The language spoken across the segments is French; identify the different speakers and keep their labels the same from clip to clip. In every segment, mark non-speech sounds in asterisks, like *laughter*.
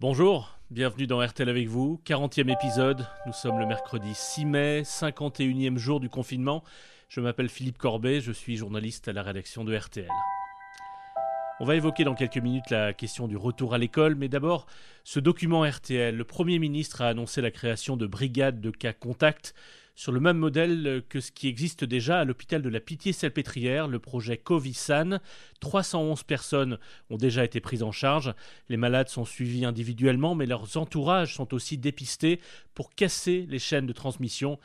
Speaker 1: Bonjour, bienvenue dans RTL avec vous, 40e épisode, nous sommes le mercredi 6 mai, 51e jour du confinement. Je m'appelle Philippe Corbet, je suis journaliste à la rédaction de RTL. On va évoquer dans quelques minutes la question du retour à l'école, mais d'abord, ce document RTL, le Premier ministre a annoncé la création de brigades de cas contacts sur le même modèle que ce qui existe déjà à l'hôpital de la Pitié-Salpêtrière, le projet Covisan. 311 personnes ont déjà été prises en charge. Les malades sont suivis individuellement, mais leurs entourages sont aussi dépistés pour casser les chaînes de transmission.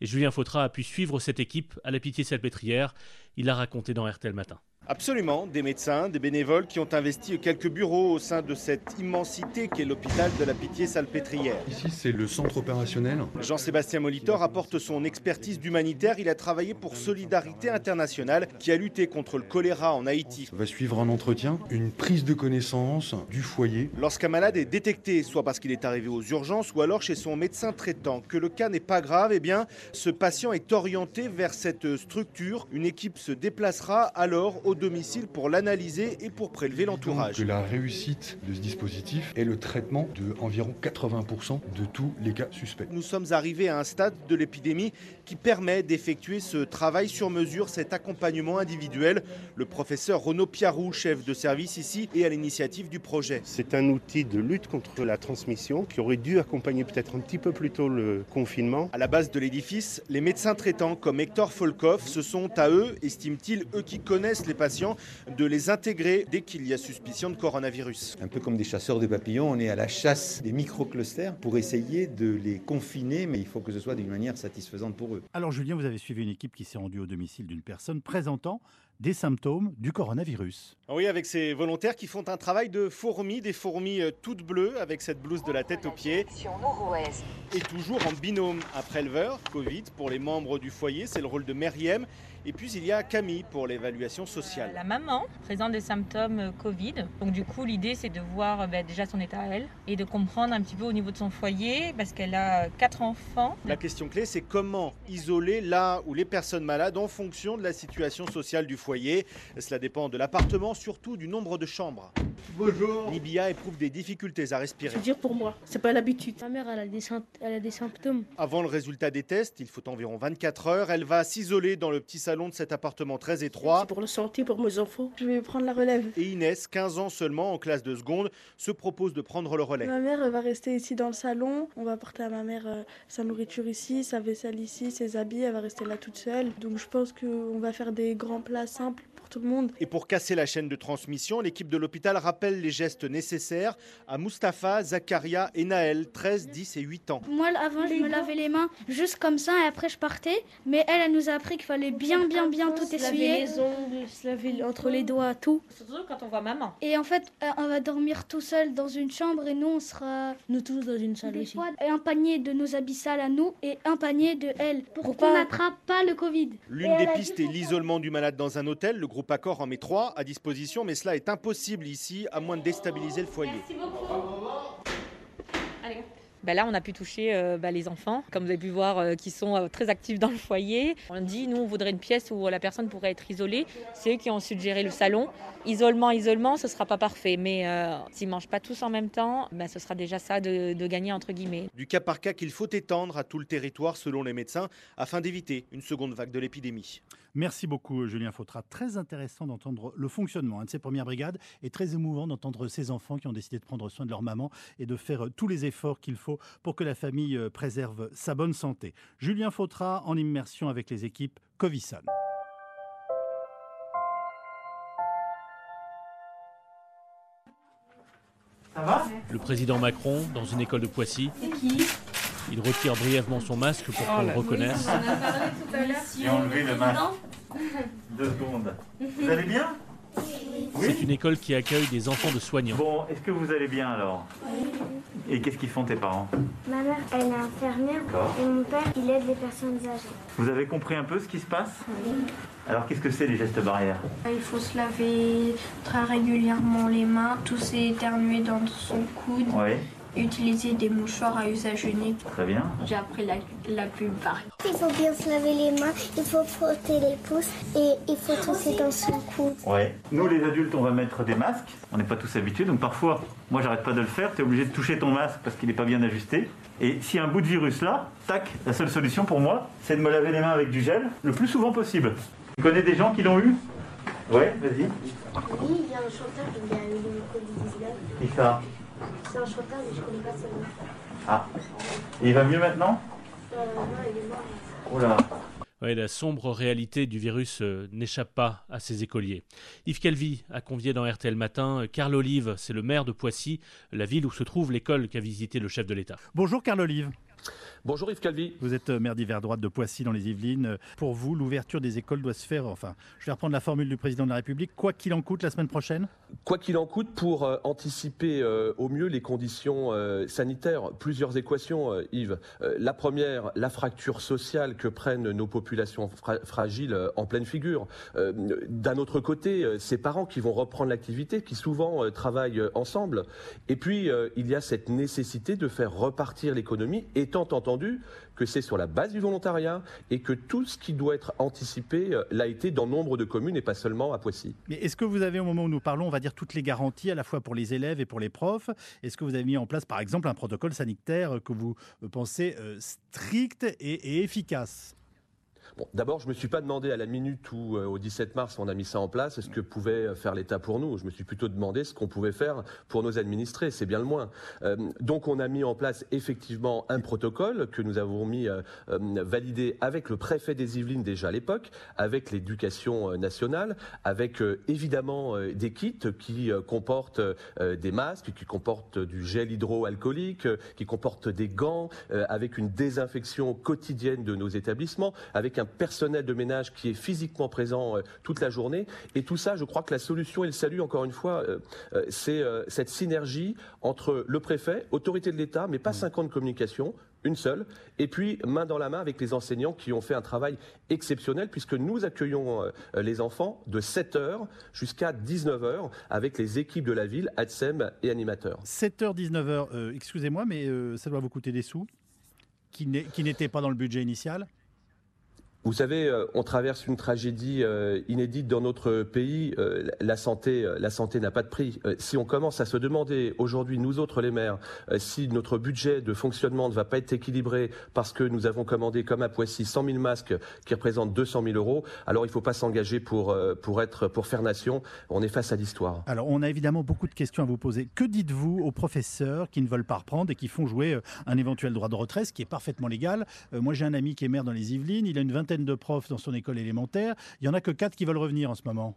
Speaker 1: Et Julien Fautra a pu suivre cette équipe à la Pitié-Salpêtrière. Il a raconté dans RTL Matin.
Speaker 2: Absolument, des médecins, des bénévoles qui ont investi quelques bureaux au sein de cette immensité qu'est l'hôpital de la Pitié-Salpêtrière.
Speaker 3: Ici, c'est le centre opérationnel.
Speaker 2: Jean-Sébastien Molitor apporte son expertise d'humanitaire. Il a travaillé pour Solidarité Internationale qui a lutté contre le choléra en Haïti.
Speaker 3: On va suivre un entretien, une prise de connaissance du foyer.
Speaker 2: Lorsqu'un malade est détecté, soit parce qu'il est arrivé aux urgences ou alors chez son médecin traitant, que le cas n'est pas grave, eh bien, ce patient est orienté vers cette structure. Une équipe se déplacera alors au domicile pour l'analyser et pour prélever l'entourage.
Speaker 3: La réussite de ce dispositif est le traitement de environ 80% de tous les cas suspects.
Speaker 2: Nous sommes arrivés à un stade de l'épidémie qui permet d'effectuer ce travail sur mesure, cet accompagnement individuel. Le professeur Renaud Piarou, chef de service ici, et à l'initiative du projet.
Speaker 4: C'est un outil de lutte contre la transmission qui aurait dû accompagner peut-être un petit peu plus tôt le confinement.
Speaker 2: À la base de l'édifice, les médecins traitants comme Hector Folkov, ce sont à eux, estiment-ils, eux qui connaissent les patients, de les intégrer dès qu'il y a suspicion de coronavirus.
Speaker 5: Un peu comme des chasseurs de papillons, on est à la chasse des microclusters pour essayer de les confiner, mais il faut que ce soit d'une manière satisfaisante pour eux.
Speaker 6: Alors Julien, vous avez suivi une équipe qui s'est rendue au domicile d'une personne présentant des symptômes du coronavirus.
Speaker 2: Oui, avec ces volontaires qui font un travail de fourmis, des fourmis euh, toutes bleues avec cette blouse de la tête aux pieds. Et toujours en binôme, un préleveur, Covid, pour les membres du foyer, c'est le rôle de Meriem. Et puis il y a Camille pour l'évaluation sociale.
Speaker 7: La maman présente des symptômes euh, Covid. Donc du coup l'idée c'est de voir bah, déjà son état à elle et de comprendre un petit peu au niveau de son foyer parce qu'elle a quatre enfants.
Speaker 2: La question clé c'est comment isoler là où les personnes malades en fonction de la situation sociale du foyer. Cela dépend de l'appartement, surtout du nombre de chambres.
Speaker 8: Bonjour.
Speaker 2: Nibia éprouve des difficultés à respirer.
Speaker 8: C'est dur pour moi, c'est pas l'habitude. Ma mère elle a, des, elle a des symptômes.
Speaker 2: Avant le résultat des tests, il faut environ 24 heures. Elle va s'isoler dans le petit salon de cet appartement très étroit.
Speaker 8: C'est pour la santé, pour mes enfants. Je vais prendre la relève.
Speaker 2: Et Inès, 15 ans seulement, en classe de seconde, se propose de prendre le relais.
Speaker 8: Ma mère va rester ici dans le salon. On va apporter à ma mère euh, sa nourriture ici, sa vaisselle ici, ses habits. Elle va rester là toute seule. Donc je pense qu'on va faire des grands plats simples tout le monde.
Speaker 2: Et pour casser la chaîne de transmission, l'équipe de l'hôpital rappelle les gestes nécessaires à Mustapha, Zakaria et Naël, 13, 10 et 8 ans.
Speaker 9: Moi, avant, je me lavais les mains juste comme ça et après je partais. Mais elle, elle nous a appris qu'il fallait bien, bien, bien tout essuyer.
Speaker 8: Se laver les ongles, se laver entre les doigts, tout.
Speaker 7: Surtout quand on voit maman.
Speaker 9: Et en fait, euh, on va dormir tout seul dans une chambre et nous, on sera.
Speaker 8: Nous tous dans une salle.
Speaker 9: Et un panier de nos habits sales à nous et un panier de elle pour, qu'on n'attrape pas le Covid.
Speaker 2: L'une des pistes est l'isolement du malade dans un hôtel. Le groupe Accord en met trois à disposition, mais cela est impossible ici, à moins de déstabiliser le foyer.
Speaker 7: Merci beaucoup. Allez. Ben là, on a pu toucher euh, ben les enfants, comme vous avez pu voir, euh, qui sont euh, très actifs dans le foyer. On dit, nous, on voudrait une pièce où la personne pourrait être isolée. C'est eux qui ont suggéré le salon. Isolement, isolement, ce ne sera pas parfait. Mais s'ils ne mangent pas tous en même temps, ben, ce sera déjà ça de, de gagner, entre guillemets.
Speaker 2: Du cas par cas qu'il faut étendre à tout le territoire, selon les médecins, afin d'éviter une seconde vague de l'épidémie.
Speaker 6: Merci beaucoup, Julien Fautra. Très intéressant d'entendre le fonctionnement hein, de ces premières brigades et très émouvant d'entendre ces enfants qui ont décidé de prendre soin de leur maman et de faire tous les efforts qu'il faut pour que la famille préserve sa bonne santé. Julien Fautra en immersion avec les équipes Covisan.
Speaker 1: Ça va? Le président Macron dans une école de Poissy.
Speaker 7: C'est qui?
Speaker 1: il retire brièvement son masque pour qu'on le reconnaisse.
Speaker 10: On a parlé tout à l'heure.
Speaker 11: J'ai enlevé le masque. Deux secondes. Vous allez bien?
Speaker 1: C'est une école qui accueille des enfants de soignants.
Speaker 11: Bon, est-ce que vous allez bien alors? Et qu'est-ce qu'ils font tes parents?
Speaker 12: Ma mère, elle est infirmière et mon père, il aide les personnes âgées.
Speaker 11: Vous avez compris un peu ce qui se passe?
Speaker 12: Oui.
Speaker 11: Alors qu'est-ce que c'est les gestes barrières?
Speaker 13: Il faut se laver très régulièrement les mains, tousser éternuer dans son coude.
Speaker 11: Oui.
Speaker 12: Utiliser des mouchoirs à usage unique.
Speaker 11: Très bien.
Speaker 12: J'ai appris la, la plupart.
Speaker 10: Il faut bien se laver les mains, il faut frotter les pouces et il faut tousser dans son cou.
Speaker 11: Ouais. Nous, les adultes, on va mettre des masques. On n'est pas tous habitués, donc parfois, moi, j'arrête pas de le faire. Tu es obligé de toucher ton masque parce qu'il n'est pas bien ajusté. Et s'il y a un bout de virus là, tac, la seule solution pour moi, c'est de me laver les mains avec du gel le plus souvent possible. Tu connais des gens qui l'ont eu? Ouais, vas-y.
Speaker 12: Oui, il y a un chanteur qui a eu le Covid-19.
Speaker 11: Qui ça?
Speaker 12: C'est un chanteur, mais je connais pas son nom.
Speaker 11: Ah. Et il va mieux maintenant?
Speaker 12: Euh, non, il est mort.
Speaker 11: Oh là.
Speaker 1: Ouais, la sombre réalité du virus euh, n'échappe pas à ses écoliers. Yves Calvi a convié dans RTL Matin euh, Carl Olive, c'est le maire de Poissy, la ville où se trouve l'école qu'a visité le chef de l'État.
Speaker 6: Bonjour Carl Olive.
Speaker 13: Bonjour Yves Calvi.
Speaker 6: Vous êtes euh, maire d'hiver droite de Poissy dans les Yvelines. Pour vous, l'ouverture des écoles doit se faire, enfin, je vais reprendre la formule du président de la République, quoi qu'il en coûte la semaine prochaine?
Speaker 13: Quoi qu'il en coûte, pour euh, anticiper euh, au mieux les conditions euh, sanitaires, plusieurs équations, euh, Yves. Euh, la première, la fracture sociale que prennent nos populations fra- fragiles euh, en pleine figure. Euh, D'un autre côté, euh, ces parents qui vont reprendre l'activité, qui souvent euh, travaillent euh, ensemble. Et puis, euh, il y a cette nécessité de faire repartir l'économie, étant entendu que c'est sur la base du volontariat et que tout ce qui doit être anticipé euh, l'a été dans nombre de communes et pas seulement à Poissy.
Speaker 6: Mais est-ce que vous avez, au moment où nous parlons, on va dire toutes les garanties, à la fois pour les élèves et pour les profs? Est-ce que vous avez mis en place, par exemple, un protocole sanitaire que vous euh, pensez euh, strict et efficace?
Speaker 13: Bon, D'abord, je ne me suis pas demandé à la minute où, euh, au 17 mars, on a mis ça en place, ce que pouvait faire l'État pour nous? Je me suis plutôt demandé ce qu'on pouvait faire pour nos administrés, c'est bien le moins. Euh, donc, on a mis en place effectivement un protocole que nous avons mis euh, euh, validé avec le préfet des Yvelines déjà à l'époque, avec l'éducation euh, nationale, avec euh, évidemment euh, des kits qui euh, comportent euh, des masques, qui comportent du gel hydroalcoolique, euh, qui comportent des gants, euh, avec une désinfection quotidienne de nos établissements, avec un personnel de ménage qui est physiquement présent euh, toute la journée. Et tout ça, je crois que la solution et le salut, encore une fois, euh, euh, c'est cette synergie entre le préfet, autorité de l'État, mais pas 50 communications, une seule, et puis main dans la main avec les enseignants qui ont fait un travail exceptionnel, puisque nous accueillons les enfants de 7h jusqu'à 19h avec les équipes de la ville, ADSEM et animateurs.
Speaker 6: 7h, 19h, euh, excusez-moi, mais euh, ça doit vous coûter des sous qui n'étaient pas dans le budget initial
Speaker 13: Vous savez, euh, on traverse une tragédie euh, inédite dans notre pays. Euh, La santé, la santé n'a pas de prix. Si on commence à se demander aujourd'hui, nous autres les maires, si notre budget de fonctionnement ne va pas être équilibré parce que nous avons commandé, comme à Poissy, 100 000 masques qui représentent 200 000 euros, alors il ne faut pas s'engager pour pour être pour faire nation. On est face à l'histoire.
Speaker 6: Alors, on a évidemment beaucoup de questions à vous poser. Que dites-vous aux professeurs qui ne veulent pas reprendre et qui font jouer un éventuel droit de retrait, ce qui est parfaitement légal? Moi, j'ai un ami qui est maire dans les Yvelines. Il a une de profs dans son école élémentaire. Il n'y en a que quatre qui veulent revenir en ce moment.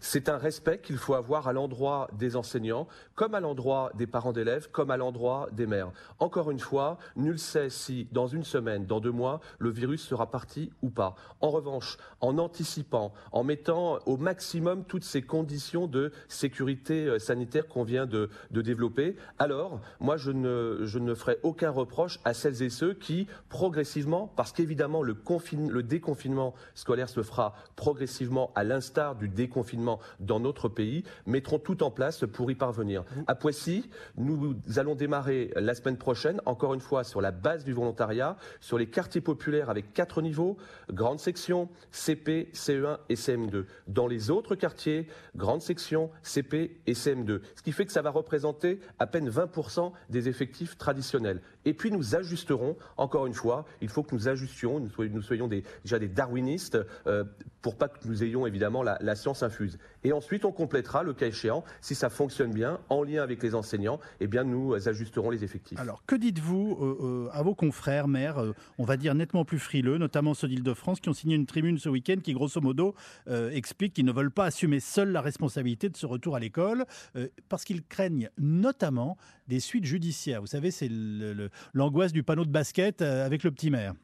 Speaker 13: C'est un respect qu'il faut avoir à l'endroit des enseignants, comme à l'endroit des parents d'élèves, comme à l'endroit des maires. Encore une fois, nul sait si dans une semaine, dans deux mois, le virus sera parti ou pas. En revanche, en anticipant, en mettant au maximum toutes ces conditions de sécurité euh, sanitaire qu'on vient de, développer, alors moi je ne, ferai aucun reproche à celles et ceux qui, progressivement, parce qu'évidemment le déconfinement scolaire se fera progressivement à l'instar du déconfinement dans notre pays, mettront tout en place pour y parvenir. À Poissy, nous allons démarrer la semaine prochaine, encore une fois sur la base du volontariat, sur les quartiers populaires avec quatre niveaux, grande section, CP, CE1 et CM2. Dans les autres quartiers, grande section, CP et CM2. Ce qui fait que ça va représenter à peine 20% des effectifs traditionnels. Et puis nous ajusterons, encore une fois, il faut que nous ajustions, nous soyons, nous soyons des, déjà des darwinistes, euh, pour pas que nous ayons évidemment la, la science Et ensuite, on complétera, le cas échéant, si ça fonctionne bien, en lien avec les enseignants, eh bien nous ajusterons les effectifs.
Speaker 6: Alors, que dites-vous euh, euh, à vos confrères, maires, euh, on va dire nettement plus frileux, notamment ceux d'Île-de-France, qui ont signé une tribune ce week-end qui, grosso modo, euh, explique qu'ils ne veulent pas assumer seuls la responsabilité de ce retour à l'école, euh, parce qu'ils craignent notamment des suites judiciaires. Vous savez, c'est l'angoisse du panneau de basket euh, avec le petit maire.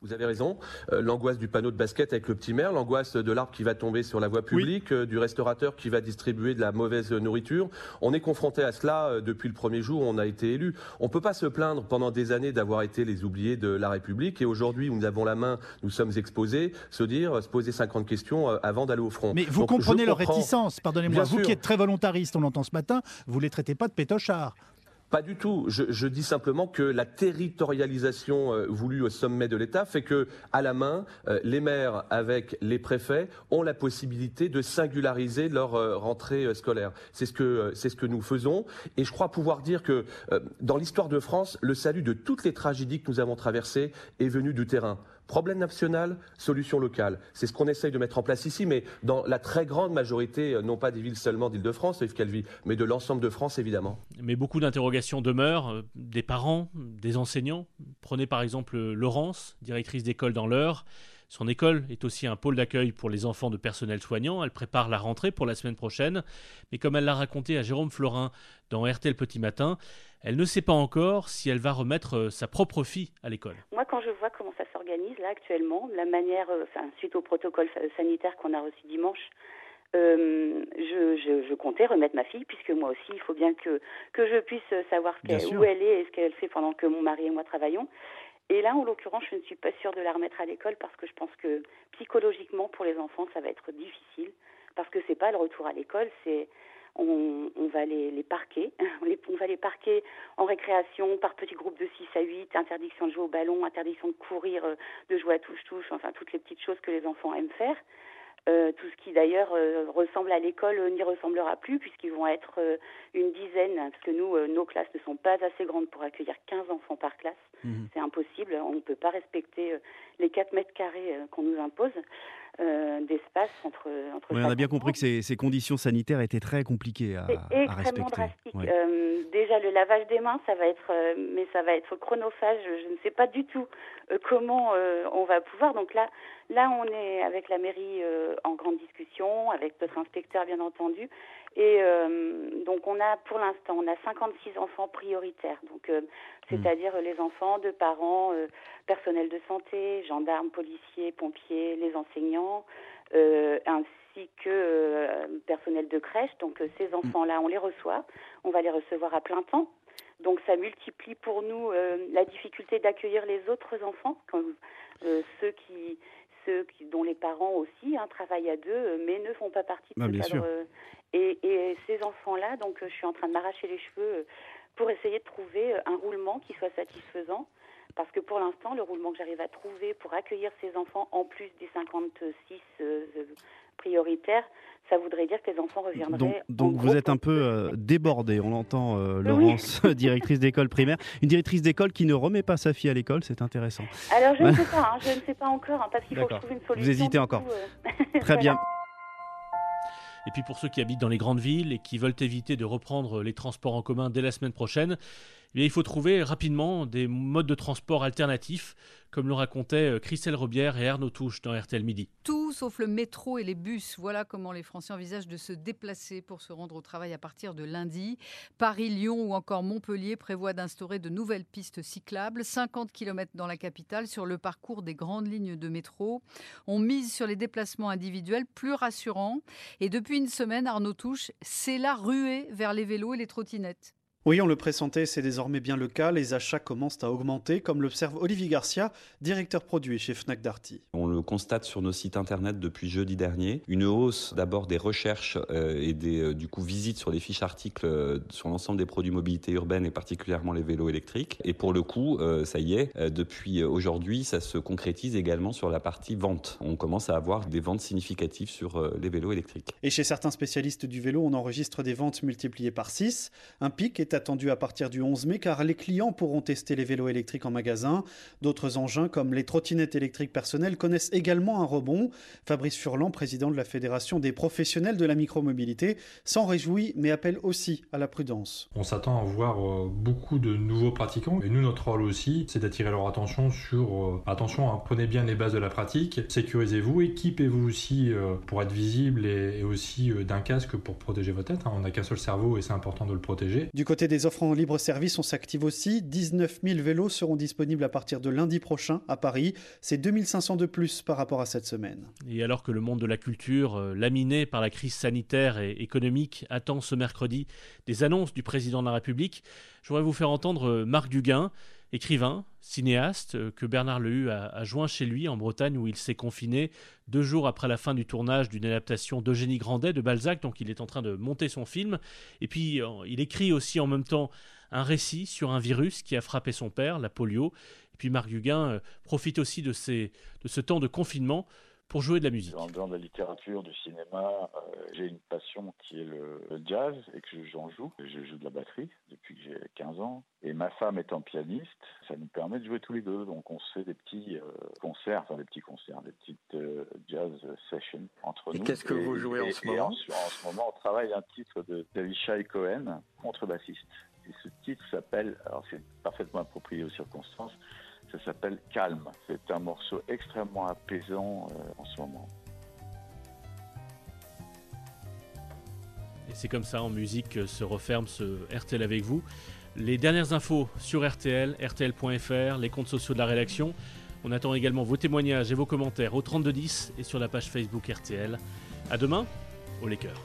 Speaker 13: Vous avez raison. Euh, l'angoisse du panneau de basket avec le petit maire, l'angoisse de l'arbre qui va tomber sur la voie publique, euh, du restaurateur qui va distribuer de la mauvaise nourriture. On est confronté à cela euh, depuis le premier jour où on a été élu. On ne peut pas se plaindre pendant des années d'avoir été les oubliés de la République et aujourd'hui où nous avons la main, nous sommes exposés, se dire, se poser 50 questions avant d'aller au front.
Speaker 6: Mais vous
Speaker 13: Donc,
Speaker 6: comprenez leur
Speaker 13: comprends-
Speaker 6: réticence, pardonnez-moi. Vous
Speaker 13: sûr.
Speaker 6: qui êtes très volontariste, on l'entend ce matin, vous les traitez pas de pétochards.
Speaker 13: Pas du tout. Je, dis simplement que la territorialisation euh, voulue au sommet de l'État fait que, à la main, euh, les maires avec les préfets ont la possibilité de singulariser leur euh, rentrée scolaire. C'est ce que c'est ce que nous faisons, et je crois pouvoir dire que dans l'histoire de France, le salut de toutes les tragédies que nous avons traversées est venu du terrain. Problème national, solution locale. C'est ce qu'on essaye de mettre en place ici, mais dans la très grande majorité, euh, non pas des villes seulement d'Île-de-France, Yves Calvi, mais de l'ensemble de France, évidemment.
Speaker 1: Mais beaucoup d'interrogations demeurent, euh, des parents, des enseignants. Prenez par exemple Laurence, directrice d'école dans l'Eure. Son école est aussi un pôle d'accueil pour les enfants de personnel soignant. Elle prépare la rentrée pour la semaine prochaine. Mais comme elle l'a raconté à Jérôme Florin dans RTL Petit Matin, elle ne sait pas encore si elle va remettre euh, sa propre fille à l'école.
Speaker 14: Moi, quand je vois comment ça s'organise là actuellement, la manière, euh, enfin, suite au protocole sanitaire qu'on a reçu dimanche, euh, je, comptais remettre ma fille, puisque moi aussi, il faut bien que, que je puisse savoir où elle est et ce qu'elle fait pendant que mon mari et moi travaillons. Et là, en l'occurrence, je ne suis pas sûre de la remettre à l'école parce que je pense que psychologiquement, pour les enfants, ça va être difficile. Parce que c'est pas le retour à l'école, c'est on, va les, les parquer. *laughs* On, va les parquer en récréation par petits groupes de 6 à 8, interdiction de jouer au ballon, interdiction de courir, euh, de jouer à touche-touche, enfin toutes les petites choses que les enfants aiment faire. Euh, tout ce qui d'ailleurs euh, ressemble à l'école n'y ressemblera plus puisqu'ils vont être une dizaine, parce que nous, nos classes ne sont pas assez grandes pour accueillir 15 enfants par classe. Mhm. C'est impossible, on ne peut pas respecter les 4 mètres carrés qu'on nous impose. Euh, d'espace entre, entre
Speaker 15: On a bien compris que ces, ces, conditions sanitaires étaient très compliquées à, à
Speaker 14: extrêmement drastique. Euh, déjà le lavage des mains, ça va être, euh, mais ça va être chronophage. Je ne sais pas du tout comment on va pouvoir. Donc là, là, on est avec la mairie en grande discussion, avec notre inspecteur bien entendu, et donc on a pour l'instant, on a 56 enfants prioritaires. Donc c'est-à-dire les enfants de parents, euh, personnel de santé, gendarmes, policiers, pompiers, les enseignants, euh, ainsi que euh, personnel de crèche. Donc ces enfants-là, on les reçoit, on va les recevoir à plein temps. Donc ça multiplie pour nous la difficulté d'accueillir les autres enfants, ceux qui ceux qui, dont les parents aussi hein, travaillent à deux, mais ne font pas partie de ce cadre. Et, et, ces enfants-là, donc je suis en train de m'arracher les cheveux pour essayer de trouver euh, un roulement qui soit satisfaisant. Parce que pour l'instant, le roulement que j'arrive à trouver pour accueillir ces enfants, en plus des 56 euh, prioritaires, ça voudrait dire que les enfants reviendraient.
Speaker 15: Donc, vous êtes un peu euh, débordée, on l'entend, Laurence, *laughs* directrice d'école primaire. Une directrice d'école qui ne remet pas sa fille à l'école, c'est intéressant.
Speaker 14: Alors je ne *laughs* sais pas, hein, je ne sais pas encore, hein, parce qu'il faut que je trouve une solution.
Speaker 15: Vous hésitez encore. *laughs* Très bien.
Speaker 1: Et puis pour ceux qui habitent dans les grandes villes et qui veulent éviter de reprendre les transports en commun dès la semaine prochaine, eh il faut trouver rapidement des modes de transport alternatifs comme le racontaient euh, Christelle Robière et Arnaud Touche dans RTL Midi.
Speaker 16: Tout sauf le métro et les bus. Voilà comment les Français envisagent de se déplacer pour se rendre au travail à partir de lundi. Paris, Lyon ou encore Montpellier prévoient d'instaurer de nouvelles pistes cyclables, 50 km dans la capitale sur le parcours des grandes lignes de métro. On mise sur les déplacements individuels plus rassurants. Et depuis une semaine, Arnaud Touche, c'est la ruée vers les vélos et les trottinettes.
Speaker 17: Oui, on le pressentait, c'est désormais bien le cas. Les achats commencent à augmenter, comme l'observe Olivier Garcia, directeur produit chez Fnac Darty.
Speaker 18: On le constate sur nos sites internet depuis jeudi dernier. Une hausse d'abord des recherches euh, et des euh, du coup visites sur les fiches articles euh, sur l'ensemble des produits mobilité urbaine et particulièrement les vélos électriques. Et pour le coup, ça y est, depuis aujourd'hui, ça se concrétise également sur la partie vente. On commence à avoir des ventes significatives sur les vélos électriques.
Speaker 17: Et chez certains spécialistes du vélo, on enregistre des ventes multipliées par 6. Un pic est attendu à partir du 11 mai car les clients pourront tester les vélos électriques en magasin. D'autres engins comme les trottinettes électriques personnelles connaissent également un rebond. Fabrice Furlan, président de la Fédération des professionnels de la micromobilité, s'en réjouit mais appelle aussi à la prudence.
Speaker 19: On s'attend à voir euh, beaucoup de nouveaux pratiquants et nous notre rôle aussi c'est d'attirer leur attention sur euh, attention, hein, prenez bien les bases de la pratique, sécurisez-vous, équipez-vous aussi euh, pour être visible et, aussi d'un casque pour protéger votre tête. Hein. On n'a qu'un seul cerveau et c'est important de le protéger.
Speaker 17: Du côté des offres en libre service, on s'active aussi. 19 000 vélos seront disponibles à partir de lundi prochain à Paris. C'est 2500 de plus par rapport à cette semaine.
Speaker 1: Et alors que le monde de la culture, euh, laminé par la crise sanitaire et économique, attend ce mercredi des annonces du président de la République, je voudrais vous faire entendre euh, Marc Duguin, écrivain, cinéaste, euh, que Bernard Lehu a, joint chez lui en Bretagne où il s'est confiné deux jours après la fin du tournage d'une adaptation d'Eugénie Grandet de Balzac, donc il est en train de monter son film. Et puis euh, il écrit aussi en même temps un récit sur un virus qui a frappé son père, la polio. Et puis Marc Guguin euh, profite aussi de ce temps de confinement pour jouer de la musique.
Speaker 20: Dans, la littérature, du cinéma, euh, j'ai une passion qui est le, jazz et que j'en joue. Je joue de la batterie depuis que j'ai 15 ans. Et ma femme étant pianiste, ça nous permet de jouer tous les deux. Donc on se fait des petits euh, concerts, enfin des petits concerts, des petites euh, jazz sessions entre nous.
Speaker 21: Qu'est-ce que vous jouez en ce moment
Speaker 20: en, ce moment, on travaille un titre de David Cohen, contrebassiste. Et ce titre s'appelle, alors c'est parfaitement approprié aux circonstances, ça s'appelle Calme. C'est un morceau extrêmement apaisant euh, en ce moment.
Speaker 1: Et c'est comme ça en musique que se referme ce RTL avec vous. Les dernières infos sur RTL, RTL.fr, les comptes sociaux de la rédaction. On attend également vos témoignages et vos commentaires au 3210 et sur la page Facebook RTL. À demain, au Lakers.